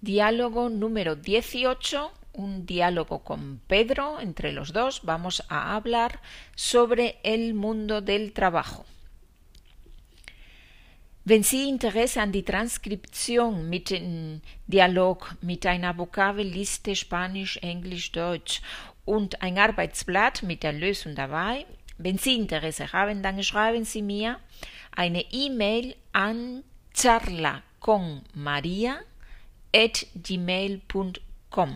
Diálogo número 18, un diálogo con Pedro entre los dos. Vamos a hablar sobre el mundo del trabajo. Wenn Sie Interesse an die Transkription mit dem Dialog mit einer Vokabelliste Spanisch, Englisch, Deutsch und ein Arbeitsblatt mit der Lösung dabei, wenn Sie Interesse haben, dann schreiben Sie mir eine E-Mail an charla con Maria gmail.com.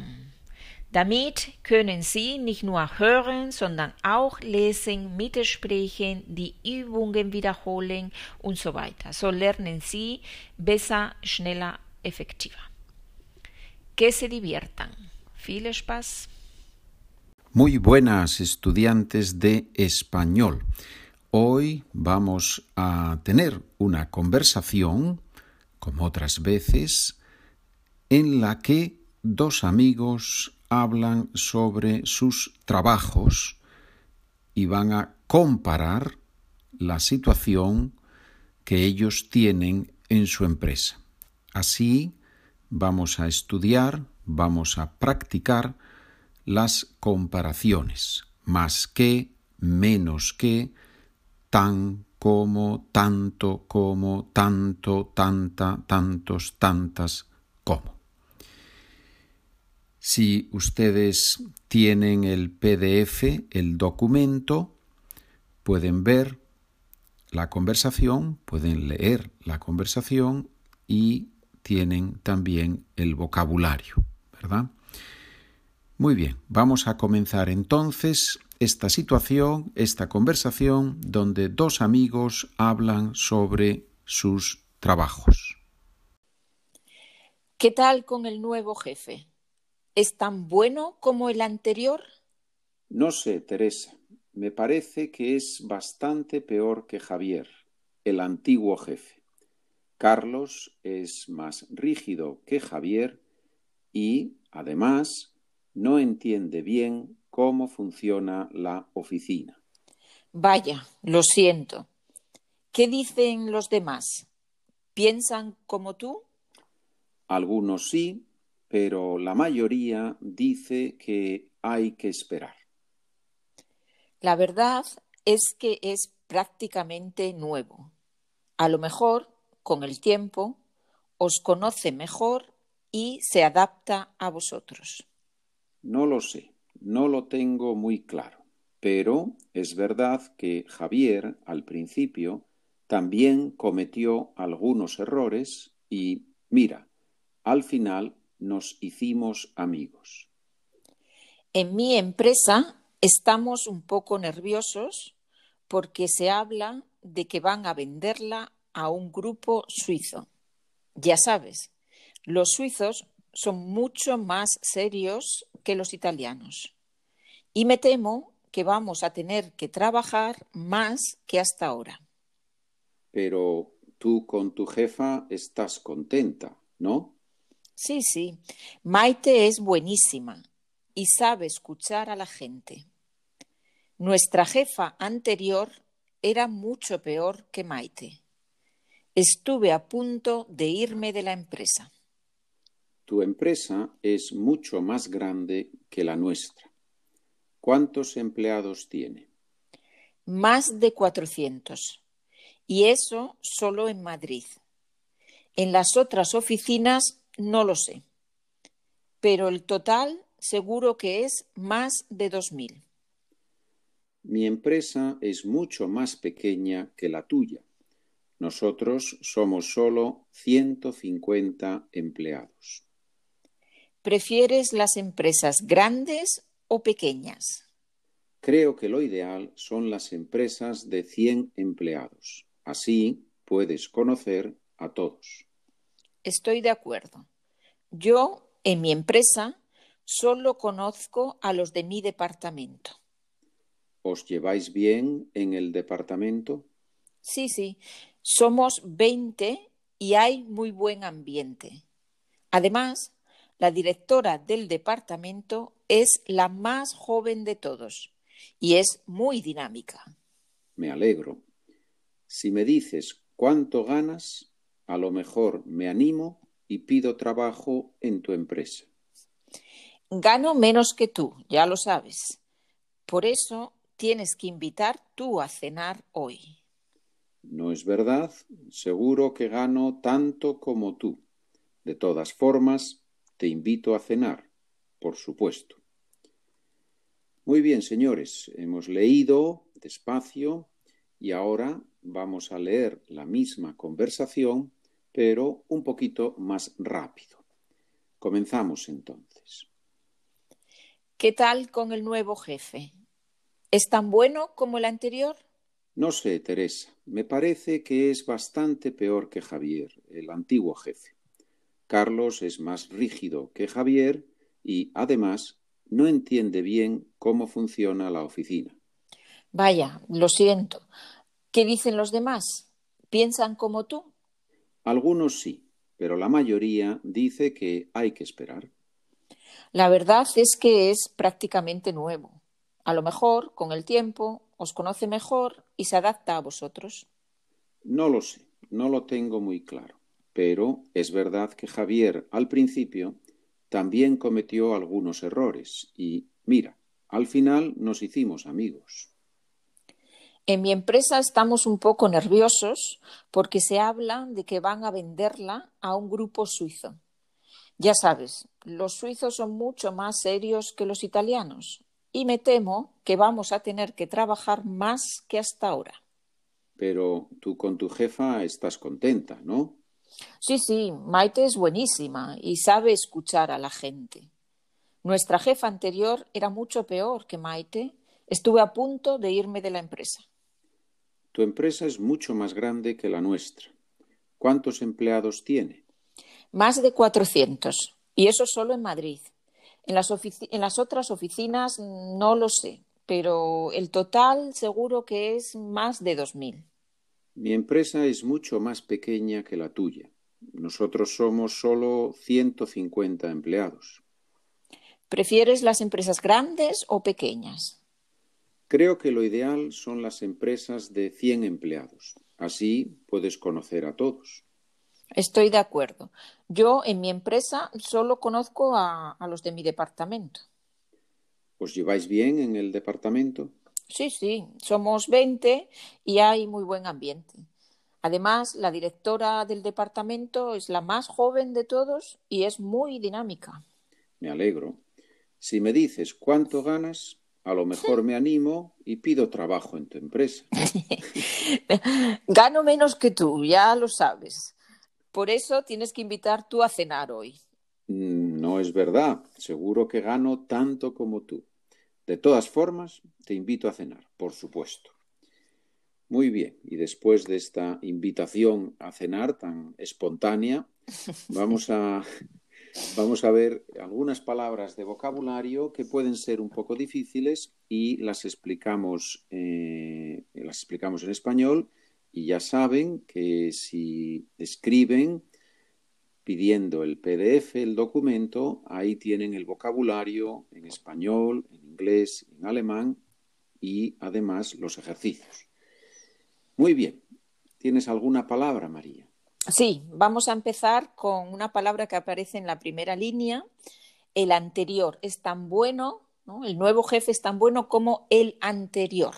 Damit können Sie nicht nur hören, sondern auch lesen, mitsprechen, die Übungen wiederholen und so weiter. So lernen Sie besser, schneller, efektiver. Que se diviertan. Viel Spaß. Muy buenas estudiantes de español. Hoy vamos a tener una conversación, como otras veces, en la que dos amigos hablan sobre sus trabajos y van a comparar la situación que ellos tienen en su empresa. Así vamos a estudiar, vamos a practicar las comparaciones, más que, menos que, tan como, tanto como, tanto, tanta, tantos, tantas, como. Si ustedes tienen el PDF, el documento, pueden ver la conversación, pueden leer la conversación y tienen también el vocabulario, ¿verdad? Muy bien, vamos a comenzar entonces esta situación, esta conversación donde dos amigos hablan sobre sus trabajos. ¿Qué tal con el nuevo jefe? ¿Es tan bueno como el anterior? No sé, Teresa. Me parece que es bastante peor que Javier, el antiguo jefe. Carlos es más rígido que Javier y, además, no entiende bien cómo funciona la oficina. Vaya, lo siento. ¿Qué dicen los demás? ¿Piensan como tú? Algunos sí, pero la mayoría dice que hay que esperar. La verdad es que es prácticamente nuevo. A lo mejor, con el tiempo, os conoce mejor y se adapta a vosotros. No lo sé, no lo tengo muy claro, pero es verdad que Javier al principio también cometió algunos errores y, mira, al final nos hicimos amigos. En mi empresa estamos un poco nerviosos porque se habla de que van a venderla a un grupo suizo. Ya sabes, los suizos son mucho más serios que los italianos. Y me temo que vamos a tener que trabajar más que hasta ahora. Pero tú con tu jefa estás contenta, ¿no? Sí, sí. Maite es buenísima y sabe escuchar a la gente. Nuestra jefa anterior era mucho peor que Maite. Estuve a punto de irme de la empresa. Tu empresa es mucho más grande que la nuestra. ¿Cuántos empleados tiene? Más de 400. Y eso solo en Madrid. En las otras oficinas no lo sé. Pero el total seguro que es más de 2.000. Mi empresa es mucho más pequeña que la tuya. Nosotros somos solo 150 empleados. ¿Prefieres las empresas grandes o pequeñas? Creo que lo ideal son las empresas de 100 empleados. Así puedes conocer a todos. Estoy de acuerdo. Yo, en mi empresa, solo conozco a los de mi departamento. ¿Os lleváis bien en el departamento? Sí, sí. Somos 20 y hay muy buen ambiente. Además, la directora del departamento es la más joven de todos y es muy dinámica. Me alegro. Si me dices cuánto ganas, a lo mejor me animo y pido trabajo en tu empresa. Gano menos que tú, ya lo sabes. Por eso tienes que invitar tú a cenar hoy. No es verdad, seguro que gano tanto como tú. De todas formas, te invito a cenar, por supuesto. Muy bien, señores, hemos leído despacio y ahora vamos a leer la misma conversación, pero un poquito más rápido. Comenzamos entonces. ¿Qué tal con el nuevo jefe? ¿Es tan bueno como el anterior? No sé, Teresa. Me parece que es bastante peor que Javier, el antiguo jefe. Carlos es más rígido que Javier y, además, no entiende bien cómo funciona la oficina. Vaya, lo siento. ¿Qué dicen los demás? ¿Piensan como tú? Algunos sí, pero la mayoría dice que hay que esperar. La verdad es que es prácticamente nuevo. A lo mejor, con el tiempo, os conoce mejor y se adapta a vosotros. No lo sé, no lo tengo muy claro. Pero es verdad que Javier, al principio, también cometió algunos errores y, mira, al final nos hicimos amigos. En mi empresa estamos un poco nerviosos porque se habla de que van a venderla a un grupo suizo. Ya sabes, los suizos son mucho más serios que los italianos y me temo que vamos a tener que trabajar más que hasta ahora. Pero tú con tu jefa estás contenta, ¿no? Sí, sí, Maite es buenísima y sabe escuchar a la gente. Nuestra jefa anterior era mucho peor que Maite. Estuve a punto de irme de la empresa. Tu empresa es mucho más grande que la nuestra. ¿Cuántos empleados tiene? Más de 400. Y eso solo en Madrid. En las, en las otras oficinas no lo sé, pero el total seguro que es más de 2.000. Mi empresa es mucho más pequeña que la tuya. Nosotros somos solo 150 empleados. ¿Prefieres las empresas grandes o pequeñas? Creo que lo ideal son las empresas de 100 empleados. Así puedes conocer a todos. Estoy de acuerdo. Yo en mi empresa solo conozco a, a los de mi departamento. ¿Os lleváis bien en el departamento? Sí, sí, somos 20 y hay muy buen ambiente. Además, la directora del departamento es la más joven de todos y es muy dinámica. Me alegro. Si me dices cuánto ganas, a lo mejor me animo y pido trabajo en tu empresa. Gano menos que tú, ya lo sabes. Por eso tienes que invitar tú a cenar hoy. Mm, no es verdad. Seguro que gano tanto como tú. De todas formas, te invito a cenar, por supuesto. Muy bien, y después de esta invitación a cenar tan espontánea, vamos a, vamos a ver algunas palabras de vocabulario que pueden ser un poco difíciles y las explicamos, eh, las explicamos en español y ya saben que si escriben pidiendo el PDF, el documento, ahí tienen el vocabulario en español, en inglés, en alemán y además los ejercicios. Muy bien. ¿Tienes alguna palabra, María? Sí, vamos a empezar con una palabra que aparece en la primera línea. El anterior es tan bueno, ¿no? el nuevo jefe es tan bueno como el anterior.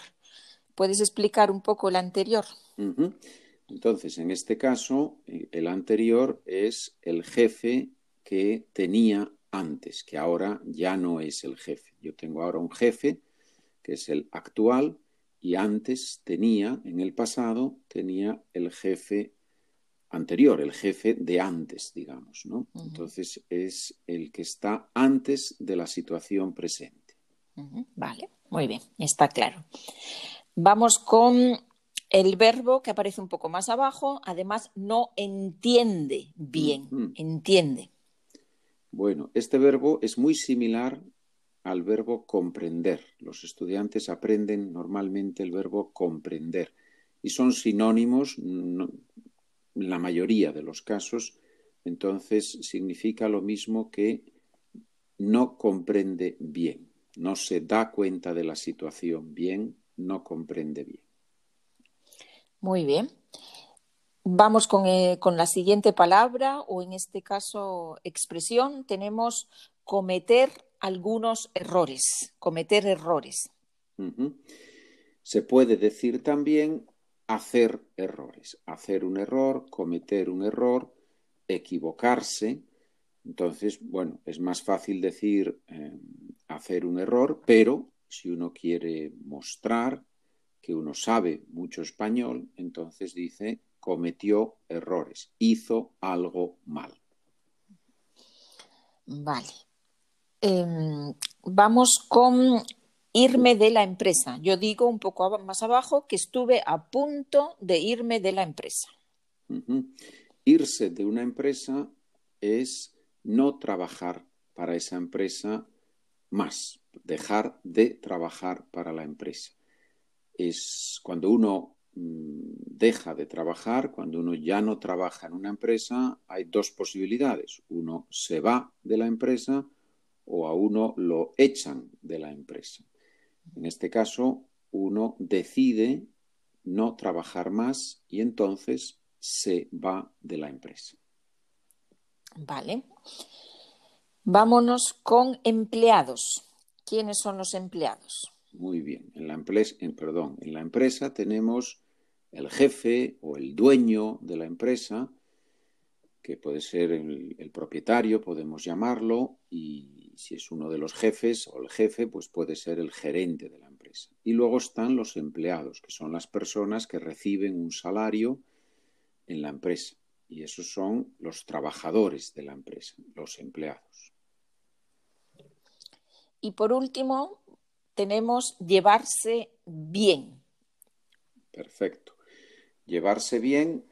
¿Puedes explicar un poco el anterior? Entonces, en este caso, eh, el anterior es el jefe que tenía antes, que ahora ya no es el jefe. Yo tengo ahora un jefe que es el actual y antes tenía, en el pasado, tenía el jefe anterior, el jefe de antes, digamos, ¿no? Entonces es el que está antes de la situación presente. Vale, muy bien, está claro. Vamos con el verbo que aparece un poco más abajo, además no entiende bien, entiende. Bueno, este verbo es muy similar al verbo comprender. Los estudiantes aprenden normalmente el verbo comprender y son sinónimos la mayoría de los casos, entonces significa lo mismo que no comprende bien, no se da cuenta de la situación bien, no comprende bien. Muy bien. Vamos con, eh, con, la siguiente palabra o en este caso expresión. Tenemos cometer algunos errores, cometer errores. Uh -huh. Se puede decir también hacer errores, hacer un error, cometer un error, equivocarse. Entonces, bueno, es más fácil decir eh, hacer un error, pero si uno quiere mostrar que uno sabe mucho español, entonces dice cometió errores, hizo algo mal. Vale. Eh, vamos con irme de la empresa. Yo digo un poco más abajo que estuve a punto de irme de la empresa. Irse de una empresa es no trabajar para esa empresa más, dejar de trabajar para la empresa. Es cuando uno mmm, deja de trabajar, cuando uno ya no trabaja en una empresa, hay dos posibilidades. Uno se va de la empresa o a uno lo echan de la empresa. En este caso, uno decide no trabajar más y entonces se va de la empresa. Vale. Vámonos con empleados. ¿Quiénes son los empleados? Muy bien. En la, empresa, en, perdón, en la empresa tenemos el jefe o el dueño de la empresa, que puede ser el, el propietario, podemos llamarlo, y si es uno de los jefes o el jefe, pues puede ser el gerente de la empresa. Y luego están los empleados, que son las personas que reciben un salario en la empresa. Y esos son los trabajadores de la empresa, los empleados. Y por último, tenemos llevarse bien. Perfecto. Llevarse bien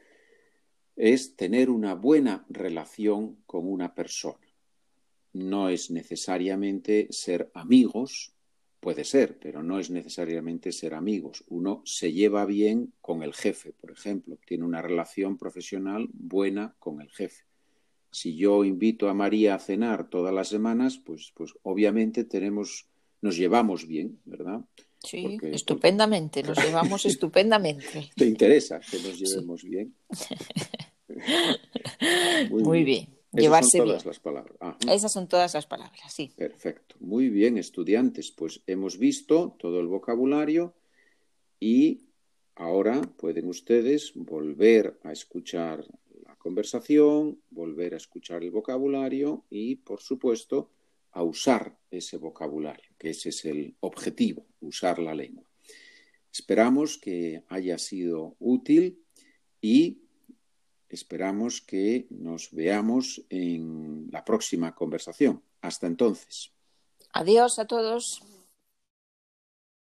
es tener una buena relación con una persona. No es necesariamente ser amigos, puede ser, pero no es necesariamente ser amigos. Uno se lleva bien con el jefe, por ejemplo, tiene una relación profesional buena con el jefe. Si yo invito a María a cenar todas las semanas, pues, pues obviamente tenemos, nos llevamos bien, ¿verdad? Sí, porque, estupendamente, nos llevamos estupendamente. ¿Te interesa que nos llevemos sí. bien? Muy, Muy bien. bien. Esas Llevarse son todas bien. las palabras. Ajá. Esas son todas las palabras, sí. Perfecto. Muy bien, estudiantes. Pues hemos visto todo el vocabulario y ahora pueden ustedes volver a escuchar la conversación, volver a escuchar el vocabulario y, por supuesto, a usar ese vocabulario, que ese es el objetivo, usar la lengua. Esperamos que haya sido útil y Esperamos que nos veamos en la próxima conversación. Hasta entonces. Adiós a todos.